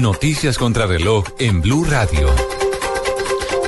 Noticias contra reloj en Blue Radio.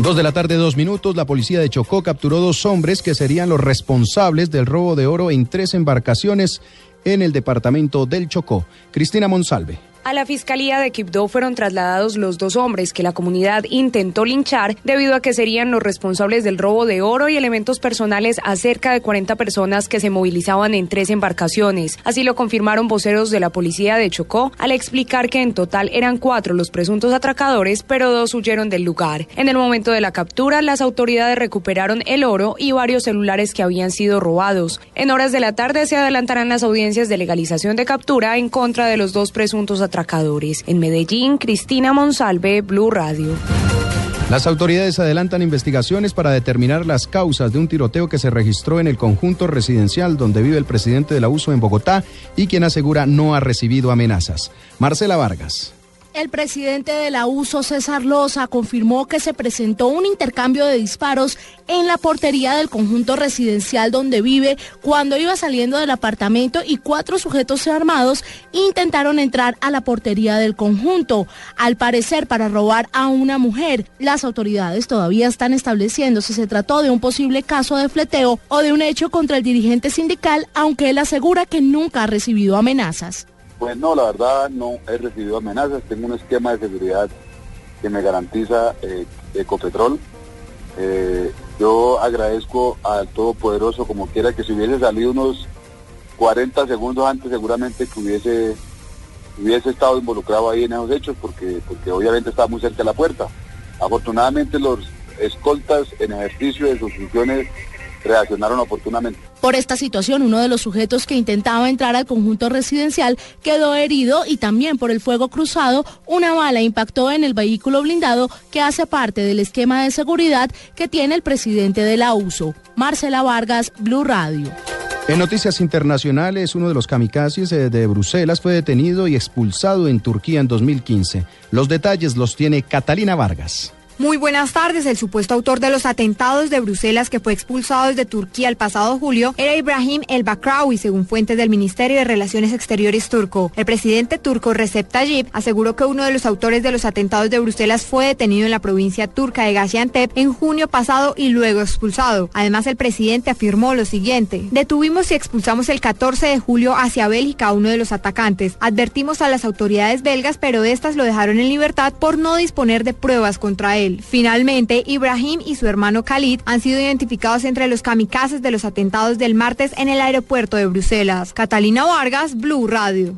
Dos de la tarde, dos minutos. La policía de Chocó capturó dos hombres que serían los responsables del robo de oro en tres embarcaciones en el departamento del Chocó. Cristina Monsalve. A la Fiscalía de Quibdó fueron trasladados los dos hombres que la comunidad intentó linchar debido a que serían los responsables del robo de oro y elementos personales a cerca de 40 personas que se movilizaban en tres embarcaciones. Así lo confirmaron voceros de la policía de Chocó al explicar que en total eran cuatro los presuntos atracadores, pero dos huyeron del lugar. En el momento de la captura, las autoridades recuperaron el oro y varios celulares que habían sido robados. En horas de la tarde se adelantarán las audiencias de legalización de captura en contra de los dos presuntos atracadores en Medellín, Cristina Monsalve, Blue Radio. Las autoridades adelantan investigaciones para determinar las causas de un tiroteo que se registró en el conjunto residencial donde vive el presidente de la USO en Bogotá y quien asegura no ha recibido amenazas. Marcela Vargas. El presidente de la USO, César Loza, confirmó que se presentó un intercambio de disparos en la portería del conjunto residencial donde vive cuando iba saliendo del apartamento y cuatro sujetos armados intentaron entrar a la portería del conjunto, al parecer para robar a una mujer. Las autoridades todavía están estableciendo si se trató de un posible caso de fleteo o de un hecho contra el dirigente sindical, aunque él asegura que nunca ha recibido amenazas. Pues no, la verdad no he recibido amenazas. Tengo un esquema de seguridad que me garantiza eh, Ecopetrol. Eh, yo agradezco al Todopoderoso, como quiera, que si hubiese salido unos 40 segundos antes, seguramente que hubiese, hubiese estado involucrado ahí en esos hechos, porque, porque obviamente estaba muy cerca de la puerta. Afortunadamente los escoltas en ejercicio de sus funciones reaccionaron oportunamente. Por esta situación, uno de los sujetos que intentaba entrar al conjunto residencial quedó herido y también por el fuego cruzado, una bala impactó en el vehículo blindado que hace parte del esquema de seguridad que tiene el presidente de la USO. Marcela Vargas, Blue Radio. En noticias internacionales, uno de los kamikazes eh, de Bruselas fue detenido y expulsado en Turquía en 2015. Los detalles los tiene Catalina Vargas. Muy buenas tardes. El supuesto autor de los atentados de Bruselas que fue expulsado desde Turquía el pasado julio era Ibrahim El Bakraoui, según fuentes del Ministerio de Relaciones Exteriores turco. El presidente turco Recep Tayyip aseguró que uno de los autores de los atentados de Bruselas fue detenido en la provincia turca de Gaziantep en junio pasado y luego expulsado. Además, el presidente afirmó lo siguiente: Detuvimos y expulsamos el 14 de julio hacia Bélgica a uno de los atacantes. Advertimos a las autoridades belgas, pero estas lo dejaron en libertad por no disponer de pruebas contra él. Finalmente, Ibrahim y su hermano Khalid han sido identificados entre los kamikazes de los atentados del martes en el aeropuerto de Bruselas. Catalina Vargas, Blue Radio.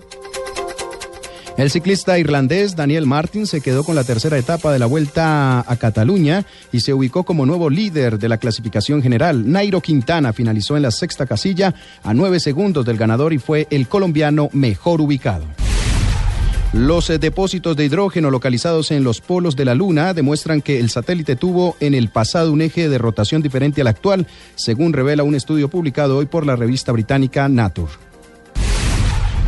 El ciclista irlandés Daniel Martin se quedó con la tercera etapa de la vuelta a Cataluña y se ubicó como nuevo líder de la clasificación general. Nairo Quintana finalizó en la sexta casilla a nueve segundos del ganador y fue el colombiano mejor ubicado. Los eh, depósitos de hidrógeno localizados en los polos de la Luna demuestran que el satélite tuvo en el pasado un eje de rotación diferente al actual, según revela un estudio publicado hoy por la revista británica Nature.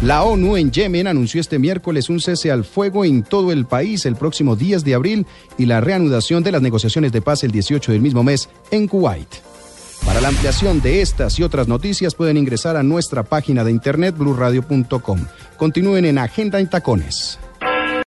La ONU en Yemen anunció este miércoles un cese al fuego en todo el país el próximo 10 de abril y la reanudación de las negociaciones de paz el 18 del mismo mes en Kuwait. Para la ampliación de estas y otras noticias pueden ingresar a nuestra página de internet blurradio.com. Continúen en Agenda en Tacones.